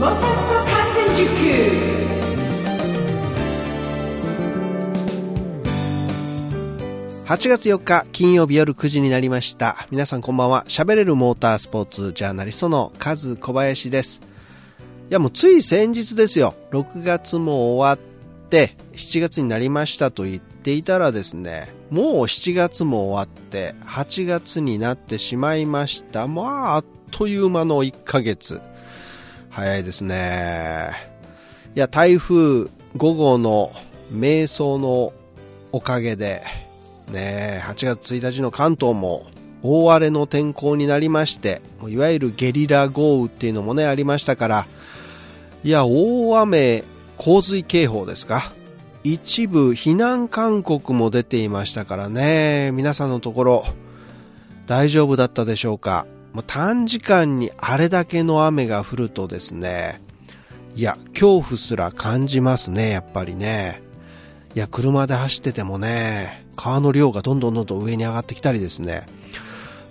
モータースポーツ発信塾8月4日金曜日夜9時になりました。皆さんこんばんは。喋れるモータースポーツジャーナリストのカズ小林です。いやもうつい先日ですよ。6月も終わって7月になりましたと言っていたらですね、もう7月も終わって8月になってしまいました。まああっという間の1ヶ月。早いですね。いや台風5号の迷走のおかげでね8月1日の関東も大荒れの天候になりましていわゆるゲリラ豪雨っていうのもねありましたからいや大雨洪水警報ですか？一部避難勧告も出ていましたからね。皆さんのところ大丈夫だったでしょうか？もう短時間にあれだけの雨が降るとですねいや恐怖すら感じますねやっぱりね。いや車で走っててもね川の量がどんどんどんどん上に上がってきたりですね。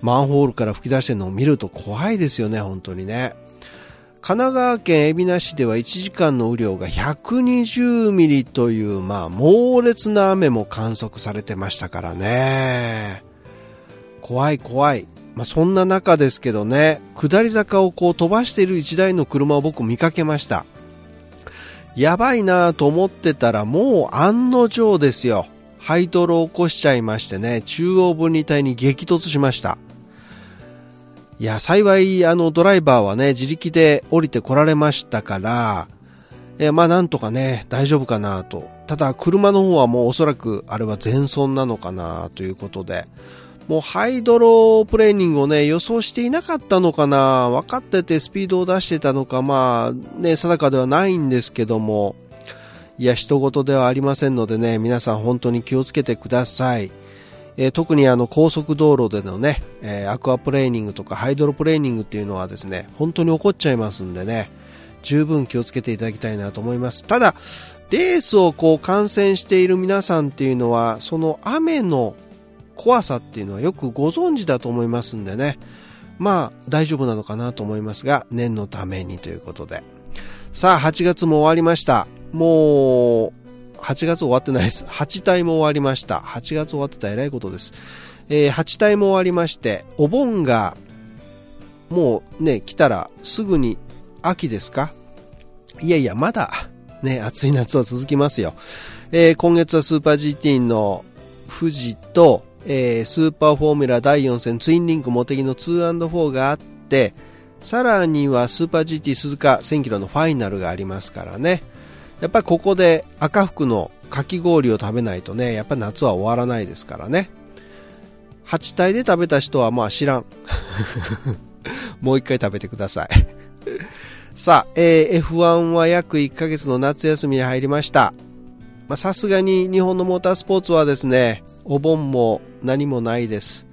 マンホールから吹き出してるのを見ると怖いですよね本当にね。神奈川県海老名市では1時間の雨量が120ミリという、まあ、猛烈な雨も観測されてましたからね。怖い怖い、まあ、そんな中ですけどね下り坂をこう飛ばしている1台の車を僕見かけました。やばいなと思ってたらもう案の定ですよ。ハイドロを起こしちゃいましてね中央分離帯に激突しました。いや幸いあのドライバーはね自力で降りてこられましたからえまあなんとかね大丈夫かなと。ただ車の方はもうおそらくあれは全損なのかなということで。もうハイドロプレーニングをね予想していなかったのかな？分かっててスピードを出してたのかまあね定かではないんですけども。いや人事ではありませんのでね皆さん本当に気をつけてください、えー特にあの高速道路でのね、えーアクアプレーニングとかハイドロプレーニングっていうのはですね本当に起こっちゃいますんでね十分気をつけていただきたいなと思います。ただレースをこう観戦している皆さんっていうのはその雨の怖さっていうのはよくご存知だと思いますんでね。まあ大丈夫なのかなと思いますが念のためにということで。さあ8月も終わりました。もう8月終わってないです。8体も終わりました。8月終わってたらえらいことです、えー8体も終わりましてお盆がもうね来たらすぐに秋ですか？いやいやまだね暑い夏は続きますよ、えー今月はスーパー GT の富士と、えースーパーフォーミュラ第4戦ツインリンクモテギの 2&4 があってさらにはスーパー GT 鈴鹿1000キロのファイナルがありますからね。やっぱりここで赤福のかき氷を食べないとねやっぱ夏は終わらないですからね。8体で食べた人はまあ知らん。もう一回食べてください。さあ、えー F1 は約1ヶ月の夏休みに入りました。まあさすがに日本のモータースポーツはですねお盆も何もないです。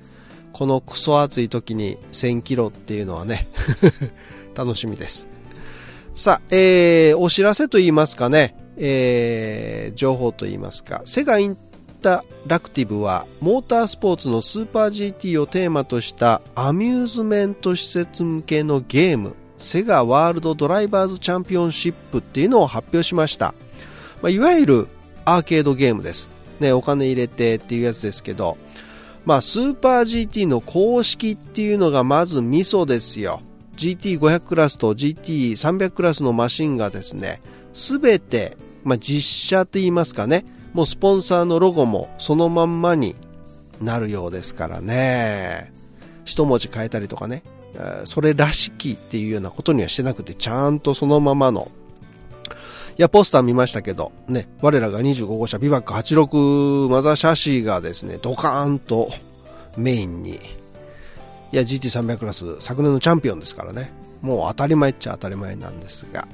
このクソ暑い時に1000キロっていうのはね 楽しみです。さあ、えーお知らせと言いますかね、えー情報と言いますか。セガインタラクティブはモータースポーツのスーパー GT をテーマとしたアミューズメント施設向けのゲーム。セガワールドドライバーズチャンピオンシップっていうのを発表しました、まあ、いわゆるアーケードゲームです、ね、お金入れてっていうやつですけどまあ、スーパー GT の公式っていうのがまずミソですよ。GT500 クラスと GT300 クラスのマシンがですねすべて、まあ、実写と言いますかねもうスポンサーのロゴもそのまんまになるようですからね。一文字変えたりとかね。それらしきっていうようなことにはしてなくてちゃんとそのままのいや、ポスター見ましたけど、ね、我らが25号車ビバック86マザーシャシーがですね、ドカーンとメインに、いや、GT300 クラス、昨年のチャンピオンですからね、もう当たり前っちゃ当たり前なんですが、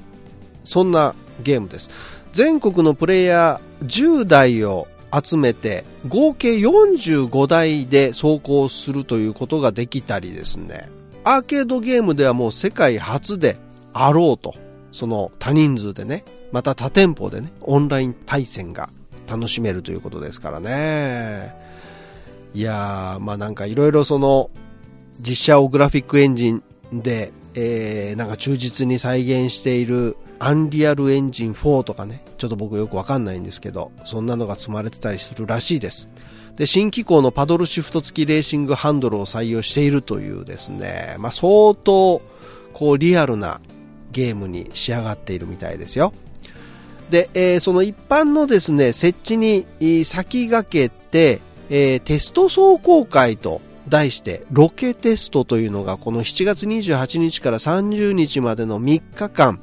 そんなゲームです。全国のプレイヤー10台を集めて、合計45台で走行するということができたりですね、アーケードゲームではもう世界初であろうと、その多人数でね、また多店舗でね、オンライン対戦が楽しめるということですからね。いやー、まあなんかいろいろその、実写をグラフィックエンジンで、えー、なんか忠実に再現しているアンリアルエンジン4とかね、ちょっと僕よくわかんないんですけど、そんなのが積まれてたりするらしいです。で、新機構のパドルシフト付きレーシングハンドルを採用しているというですね、まあ、相当、こう、リアルなゲームに仕上がっているみたいですよ。で、えー、その一般のですね、設置に先駆けて、えー、テスト走行会と題してロケテストというのがこの7月28日から30日までの3日間。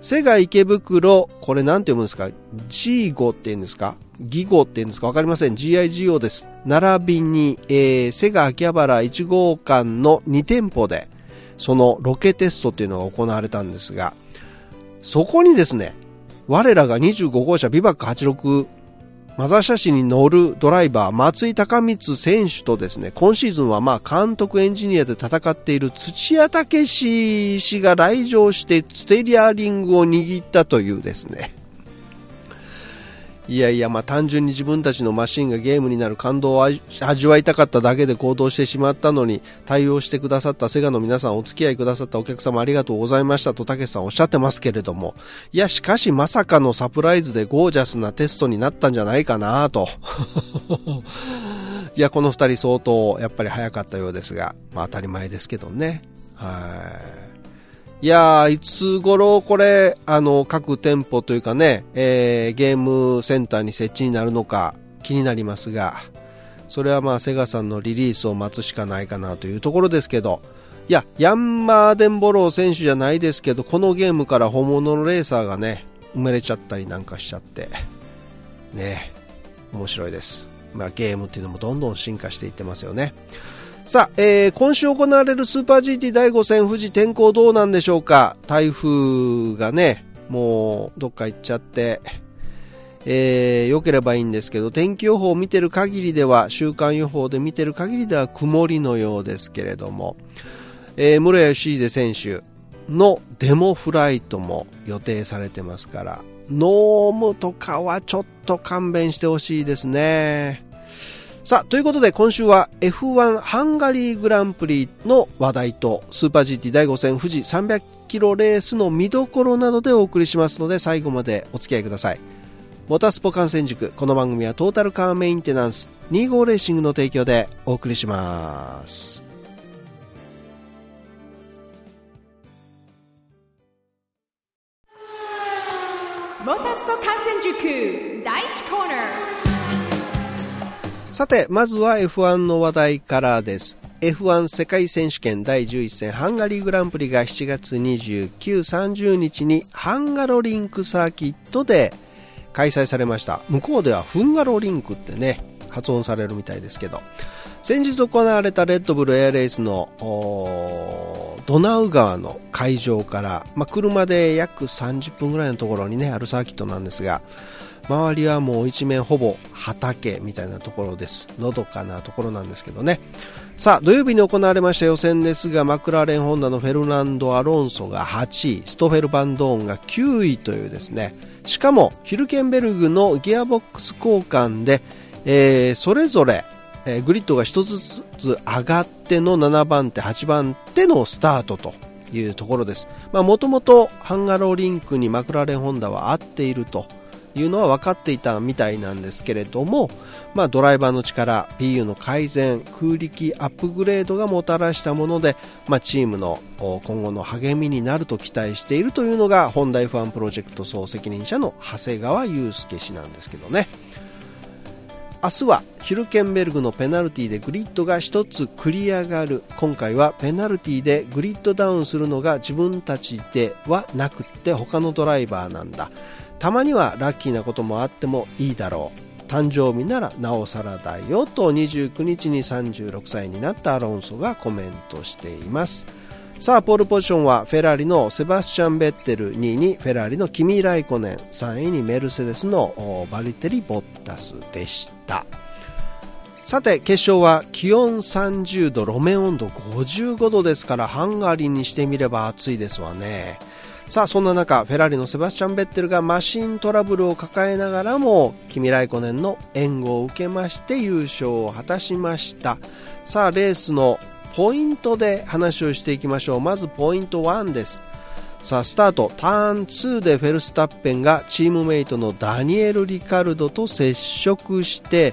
セガ池袋これなんて読むんですか？G5 って言うんですか？ギゴって言うんですか？わかりません。GIGO です。並びに、えー、セガ秋葉原1号館の2店舗でそのロケテストっていうのが行われたんですがそこにですね我らが25号車ビバック86マザーシャシに乗るドライバー、松井高光選手とですね、今シーズンはまあ監督エンジニアで戦っている土屋武史氏が来場してステリアリングを握ったというですね、いやいや、まあ単純に自分たちのマシンがゲームになる感動を味わいたかっただけで行動してしまったのに、対応してくださったセガの皆さん、お付き合いくださったお客様ありがとうございましたと、たけしさんおっしゃってますけれども、いや、しかしまさかのサプライズでゴージャスなテストになったんじゃないかなと。いや、この二人相当、やっぱり早かったようですが、まあ当たり前ですけどね。はい。いやー、いつ頃これ、あの、各店舗というかね、えー、ゲームセンターに設置になるのか気になりますが、それはまあ、セガさんのリリースを待つしかないかなというところですけど、いや、ヤンマーデンボロー選手じゃないですけど、このゲームから本物のレーサーがね、生まれちゃったりなんかしちゃって、ね、面白いです。まあ、ゲームっていうのもどんどん進化していってますよね。さあ、えー、今週行われるスーパー GT 第5戦富士天候どうなんでしょうか？台風がね、もうどっか行っちゃって、えー、良ければいいんですけど、天気予報を見てる限りでは、週間予報で見てる限りでは曇りのようですけれども、えー、室谷義秀選手のデモフライトも予定されてますから、ノームとかはちょっと勘弁してほしいですね。さあ、ということで今週は F1 ハンガリーグランプリの話題とスーパー GT 第5戦富士300キロレースの見どころなどでお送りしますので最後までお付き合いください。モータースポ観戦塾、この番組はトータルカーメンテナンス25レーシングの提供でお送りします。モータースポ観戦塾第1コーナーさて、まずは F1 の話題からです。F1 世界選手権第11戦ハンガリーグランプリが7月29、30日にハンガロリンクサーキットで開催されました。向こうではフンガロリンクってね、発音されるみたいですけど、先日行われたレッドブルエアレースのドナウ川の会場から、まあ、車で約30分ぐらいのところにね、あるサーキットなんですが、周りはもう一面ほぼ畑みたいなところです。のどかなところなんですけどね。さあ土曜日に行われました予選ですがマクラーレンホンダのフェルナンド・アロンソが8位ストフェル・バンドーンが9位というですね。しかもヒルケンベルグのギアボックス交換で、えー、それぞれえー、グリッドが1つずつ上がっての7番手、8番手のスタートというところです。もともとハンガローリンクにマクラーレンホンダは合っているというのは分かっていたみたいなんですけれども、まあ、ドライバーの力 PU の改善空力アップグレードがもたらしたもので、まあ、チームの今後の励みになると期待しているというのがホンダ F1 プロジェクト総責任者の長谷川祐介氏なんですけどね。明日はヒルケンベルグのペナルティでグリッドが1つ繰り上がる。今回はペナルティでグリッドダウンするのが自分たちではなくって他のドライバーなんだ。たまにはラッキーなこともあってもいいだろう。誕生日ならなおさらだよと29日に36歳になったアロンソがコメントしています。さあポールポジションはフェラーリのセバスチャン・ベッテル2位にフェラーリのキミ・ライコネン3位にメルセデスのバリテリ・ボッタスでした。さて決勝は気温30度路面温度55度ですからハンガリーにしてみれば暑いですわね。さあそんな中フェラーリのセバスチャン・ベッテルがマシントラブルを抱えながらもキミ・ライコネンの援護を受けまして優勝を果たしました。さあレースのポイントで話をしていきましょう。まずポイント1です。さあスタート。ターン2でフェルスタッペンがチームメイトのダニエル・リカルドと接触して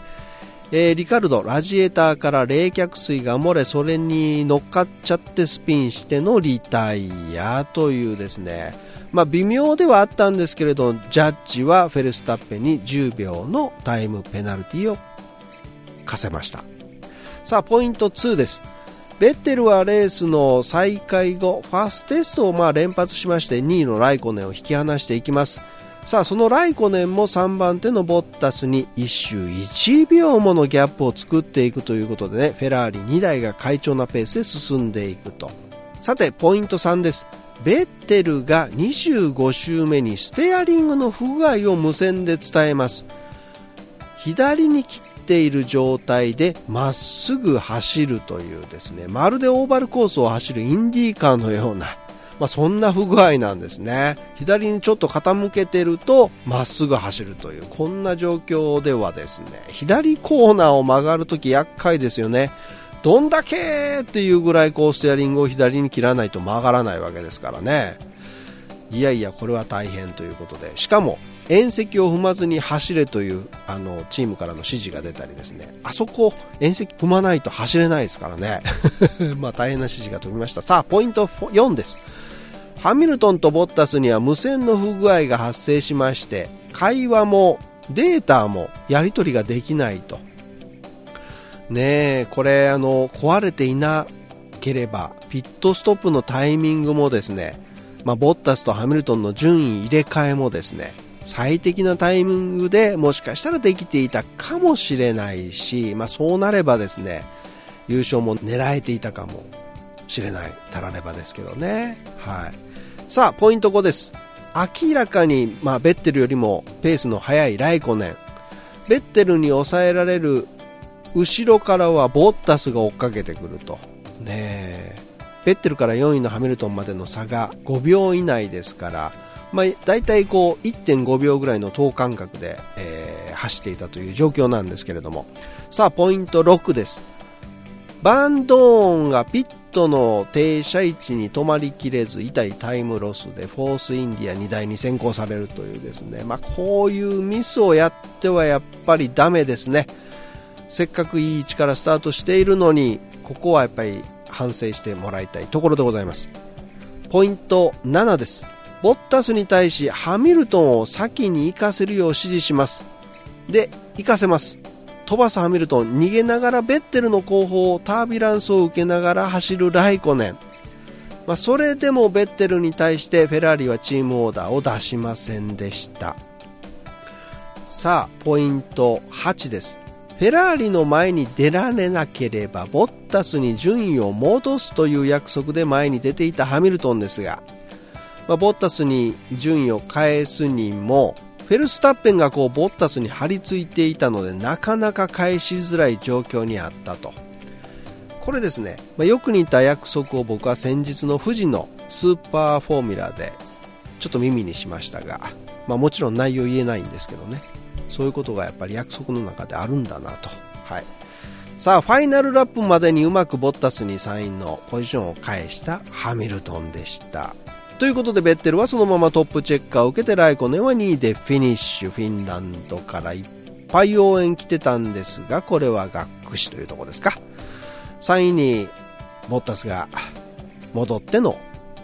えー、リカルドラジエーターから冷却水が漏れそれに乗っかっちゃってスピンしてのリタイアというですね。まあ、微妙ではあったんですけれどジャッジはフェルスタッペンに10秒のタイムペナルティを課せました。さあポイント2です。ベッテルはレースの再開後ファーストテストをま連発しまして2位のライコネンを引き離していきます。さあそのライコネンも3番手のボッタスに1周1秒ものギャップを作っていくということでねフェラーリ2台が快調なペースで進んでいくと。さてポイント3です。ベッテルが25周目にステアリングの不具合を無線で伝えます。左に切っている状態でまっすぐ走るというですね。まるでオーバルコースを走るインディーカーのようなまあ、そんな不具合なんですね。左にちょっと傾けてるとまっすぐ走るというこんな状況ではですね。左コーナーを曲がるとき厄介ですよね。どんだけっていうぐらいこうステアリングを左に切らないと曲がらないわけですからね。いやいやこれは大変ということで。しかも縁石を踏まずに走れというあのチームからの指示が出たりですね。あそこ縁石踏まないと走れないですからね。まあ大変な指示が飛びました。さあポイント4です。ハミルトンとボッタスには無線の不具合が発生しまして会話もデータもやり取りができないと。ねえこれあの壊れていなければピットストップのタイミングもですね、まあ、ボッタスとハミルトンの順位入れ替えもですね最適なタイミングでもしかしたらできていたかもしれないし、まあ、そうなればですね優勝も狙えていたかも。しれないたらればですけどね、はい、さあポイント5です。明らかに、まあ、ベッテルよりもペースの速いライコネン。ベッテルに抑えられる後ろからはボッタスが追っかけてくると。ねえ。ベッテルから4位のハミルトンまでの差が5秒以内ですから、まあ、大体こう1.5秒ぐらいの等間隔で、えー、走っていたという状況なんですけれども。さあポイント6です。バンドーンがピットの停車位置に止まりきれず痛いタイムロスでフォースインディア2台に先行されるというですね、まあ、こういうミスをやってはやっぱりダメですね。せっかくいい位置からスタートしているのにここはやっぱり反省してもらいたいところでございます。ポイント7です。ボッタスに対しハミルトンを先に行かせるよう指示します。で行かせます。飛ばすハミルトン逃げながらベッテルの後方タービランスを受けながら走るライコネン、まあ、それでもベッテルに対してフェラーリはチームオーダーを出しませんでした。さあポイント8です。フェラーリの前に出られなければボッタスに順位を戻すという約束で前に出ていたハミルトンですが、まあ、ボッタスに順位を返すにもフェルスタッペンがこうボッタスに張り付いていたのでなかなか返しづらい状況にあったとこれですね、まあ、よく似た約束を僕は先日の富士のスーパーフォーミュラでちょっと耳にしましたが、まあ、もちろん内容言えないんですけどねそういうことがやっぱり約束の中であるんだなと。はい。さあ、ファイナルラップまでにうまくボッタスに3位のポジションを返したハミルトンでした。ということで、ベッテルはそのままトップチェッカーを受けて、ライコネは2位でフィニッシュ。フィンランドからいっぱい応援来てたんですが、これは学士というとこですか。3位にボッタスが戻っての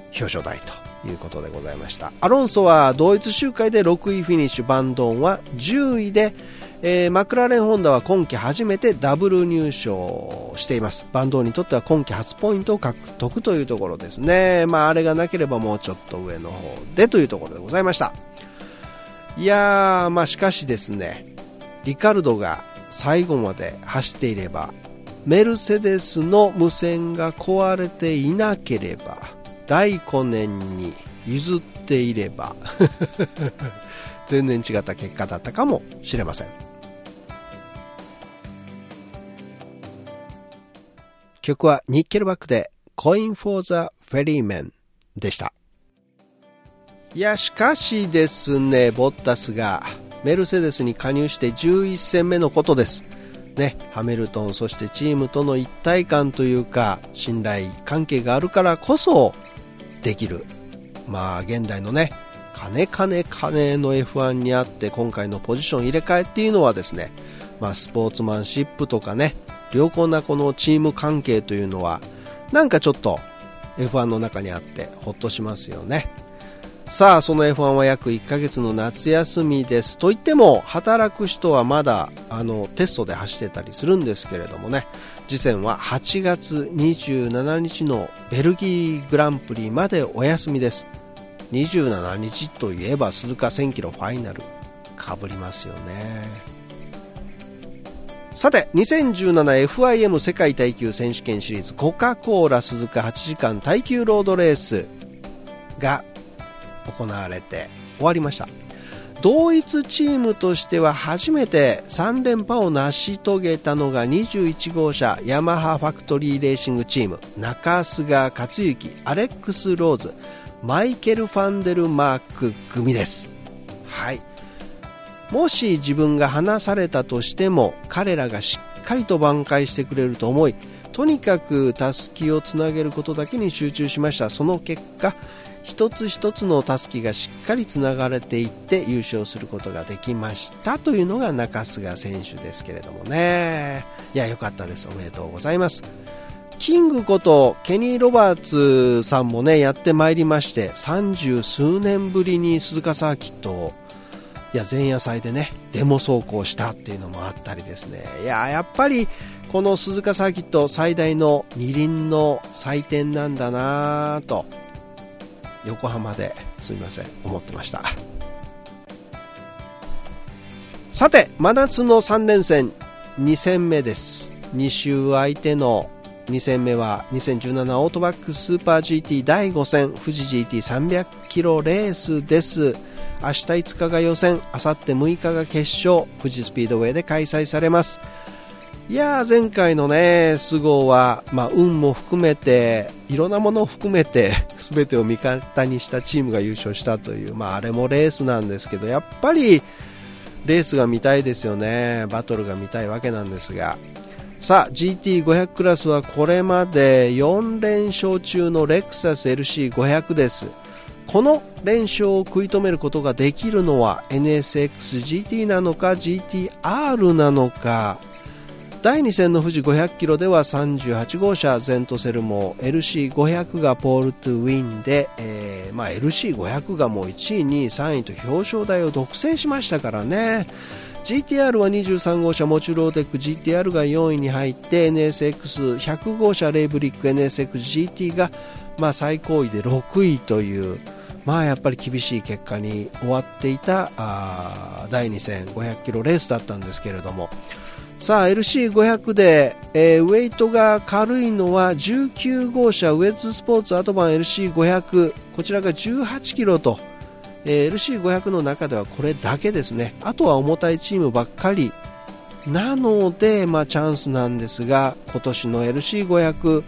表彰台と。いうことでございましたアロンソは同一周回で6位フィニッシュバンドンは10位で、えー、マクラーレンホンダは今季初めてダブル入賞しています。バンドにとっては今季初ポイントを獲得というところですね。まああれがなければもうちょっと上の方でというところでございました。いやーまあしかしですねリカルドが最後まで走っていればメルセデスの無線が壊れていなければライコネンに譲っていれば 全然違った結果だったかもしれません。曲はニッケルバックで Coin for the Ferryman でした。いやしかしですねボッタスがメルセデスに加入して11戦目のことです。ね、ハミルトンそしてチームとの一体感というか信頼関係があるからこそできる。まあ現代のね金金金の F1 にあって今回のポジション入れ替えっていうのはですね、まあ、スポーツマンシップとかね良好なこのチーム関係というのはなんかちょっと F1 の中にあってほっとしますよね。さあその F1 は約1ヶ月の夏休みです。といっても働く人はまだあのテストで走ってたりするんですけれどもね。次戦は8月27日のベルギーグランプリまでお休みです。27日といえば鈴鹿1000キロファイナルかぶりますよね。さて 2017FIM 世界耐久選手権シリーズコカ・コーラ鈴鹿8時間耐久ロードレースが行われて終わりました。同一チームとしては初めて3連覇を成し遂げたのが21号車ヤマハファクトリーレーシングチーム中菅克之アレックス・ローズマイケル・ファンデルマーク組です。はい。もし自分が離されたとしても彼らがしっかりと挽回してくれると思いとにかくたすきをつなげることだけに集中しました。その結果一つ一つのたすきがしっかりつながれていって優勝することができましたというのが中菅選手ですけれどもね。いや良かったです。おめでとうございます。キングことケニー・ロバーツさんもねやってまいりまして30数年ぶりに鈴鹿サーキットをいや前夜祭でねデモ走行したっていうのもあったりですね。いややっぱりこの鈴鹿サーキット最大の二輪の祭典なんだなぁと横浜ですみません思ってました。さて真夏の3連戦2戦目です。2週相手の2戦目は2017オートバックスーパー GT 第5戦富士 GT300 キロレースです。明日5日が予選明後日6日が決勝富士スピードウェイで開催されますいやー前回のね、菅生は、まあ、運も含めて、いろんなものを含めて、全てを味方にしたチームが優勝したという、まあ、あれもレースなんですけど、やっぱり、レースが見たいですよね。バトルが見たいわけなんですが。さあ、GT500 クラスはこれまで4連勝中のレクサス LC500 です。この連勝を食い止めることができるのは NSXGT なのか GTR なのか。第2戦の富士500キロでは38号車ゼントセルも LC500 がポールトゥウィンで、えーまあ、LC500 がもう1位2位3位と表彰台を独占しましたからね。GTR は23号車モチュローテック GTR が4位に入って NSX100 号車レイブリック NSXGT が、まあ、最高位で6位というまあやっぱり厳しい結果に終わっていたあ第2戦500キロレースだったんですけれども。さあ LC500 で、えー、ウェイトが軽いのは19号車ウェッズスポーツアトバン LC500 こちらが18キロと、えー、LC500 の中ではこれだけですね。あとは重たいチームばっかり。なので、まあ、チャンスなんですが今年の LC500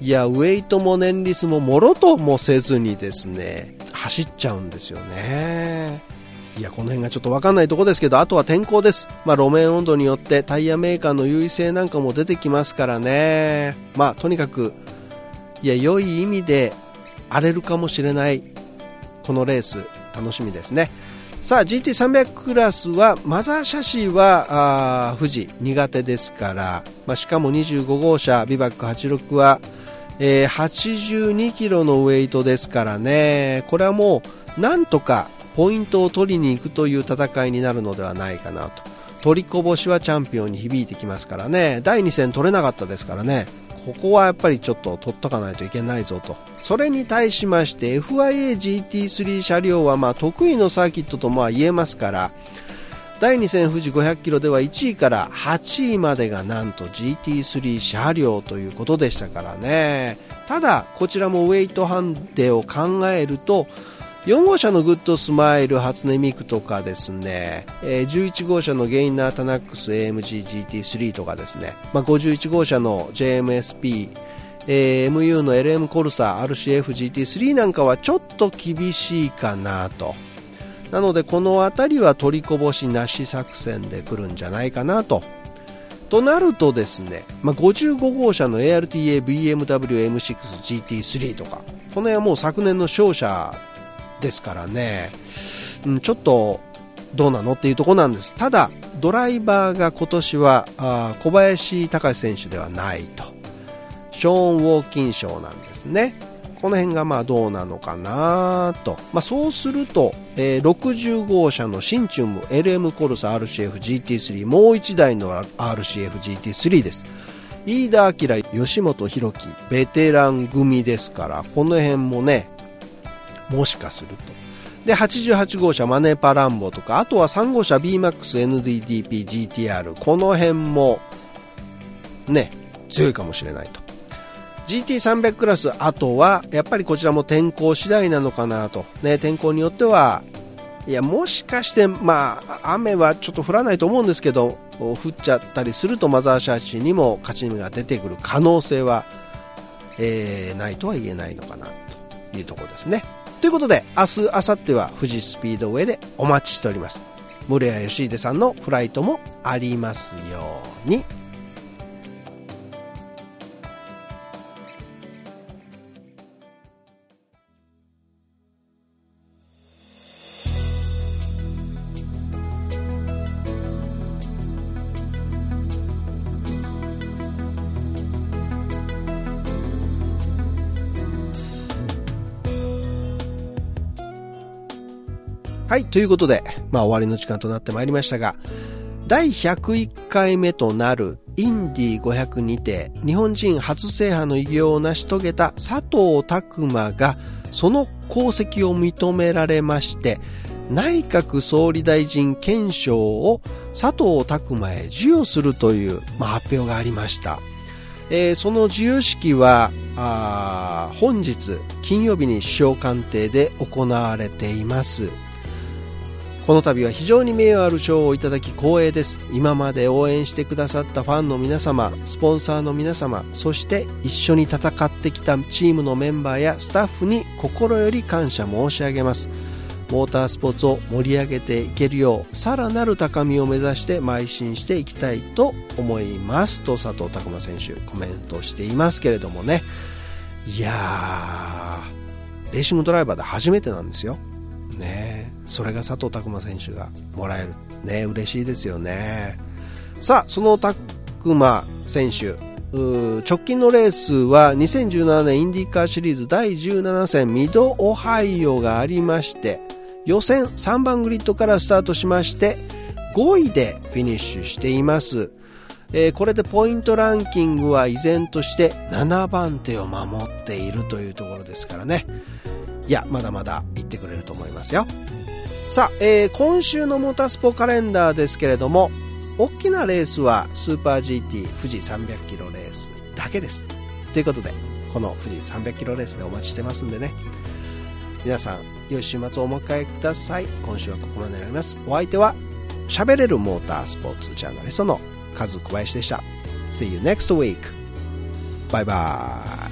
いやウェイトも年率ももろともせずにですね走っちゃうんですよね。いや、この辺がちょっとわかんないとこですけど、あとは天候です。まあ、路面温度によってタイヤメーカーの優位性なんかも出てきますからね。まあ、とにかく、いや、良い意味で荒れるかもしれない、このレース、楽しみですね。さあ、GT300 クラスは、マザーシャシーは、あ富士苦手ですから、まあ、しかも25号車、ビバック86は、えー、82キロのウェイトですからね、これはもう、なんとかポイントを取りに行くという戦いになるのではないかなと。取りこぼしはチャンピオンに響いてきますからね。第2戦取れなかったですからね。ここはやっぱりちょっと取っとかないといけないぞと。それに対しまして FIA-GT3 車両はまあ得意のサーキットとまあ言えますから第2戦富士500キロでは1位から8位までがなんと GT3 車両ということでしたからね。ただこちらもウェイトハンデを考えると4号車のグッドスマイル初音ミクとかですね、えー、11号車のゲイナータナックス AMG GT3 とかですね、まあ、51号車の JMSP、えー、MU の LM コルサ RCF GT3 なんかはちょっと厳しいかなと。なのでこの辺りは取りこぼしなし作戦で来るんじゃないかなと。となるとですね、まあ、55号車の ARTA BMW M6 GT3 とかこの辺はもう昨年の勝者ですからね、うん、ちょっとどうなのっていうとこなんです。ただドライバーが今年はあ小林隆選手ではないと。ショーン・ウォーキン賞なんですね。この辺がまあどうなのかなと、まあ、そうすると、えー、60号車のシンチュム LM コルサ RCF-GT3 もう1台の RCF-GT3 です。飯田明吉本博樹ベテラン組ですからこの辺もねもしかすると。で88号車マネーパランボとかあとは3号車 BMAXNDDPGTR この辺もね強いかもしれないと。GT300 クラスあとはやっぱりこちらも天候次第なのかなと、ね、天候によってはいやもしかしてまあ雨はちょっと降らないと思うんですけど降っちゃったりするとマザーシャーチにも勝ち目が出てくる可能性は、えー、ないとは言えないのかなというところですね。ということで明日明後日は富士スピードウェイでお待ちしております。室谷義秀さんのフライトもありますように。はい、ということで、まあ終わりの時間となってまいりましたが、第101回目となるインディ500にて日本人初制覇の偉業を成し遂げた佐藤拓磨がその功績を認められまして内閣総理大臣顕彰を佐藤拓磨へ授与するという、まあ、発表がありました、えー、その授与式は本日金曜日に首相官邸で行われています。この度は非常に名誉ある賞をいただき光栄です。今まで応援してくださったファンの皆様スポンサーの皆様そして一緒に戦ってきたチームのメンバーやスタッフに心より感謝申し上げます。モータースポーツを盛り上げていけるようさらなる高みを目指して邁進していきたいと思います。と佐藤拓磨選手コメントしていますけれどもね。いやーレーシングドライバーで初めてなんですよ。ねそれが佐藤拓磨選手がもらえる。ね嬉しいですよね。さあその拓磨選手。直近のレースは2017年インディカーシリーズ第17戦ミドオハイオがありまして予選3番グリッドからスタートしまして5位でフィニッシュしています、えー、これでポイントランキングは依然として7番手を守っているというところですからね。いや、まだまだ行ってくれると思いますよ。さあ、えー、今週のモータースポカレンダーですけれども、大きなレースはスーパー GT 富士300キロレースだけです。ということで、この富士300キロレースでお待ちしてますんでね。皆さん、良い週末をお迎えください。今週はここまでになります。お相手は、喋れるモータースポーツジャーナリストのカズ小林でした。See you next week. バイバイ。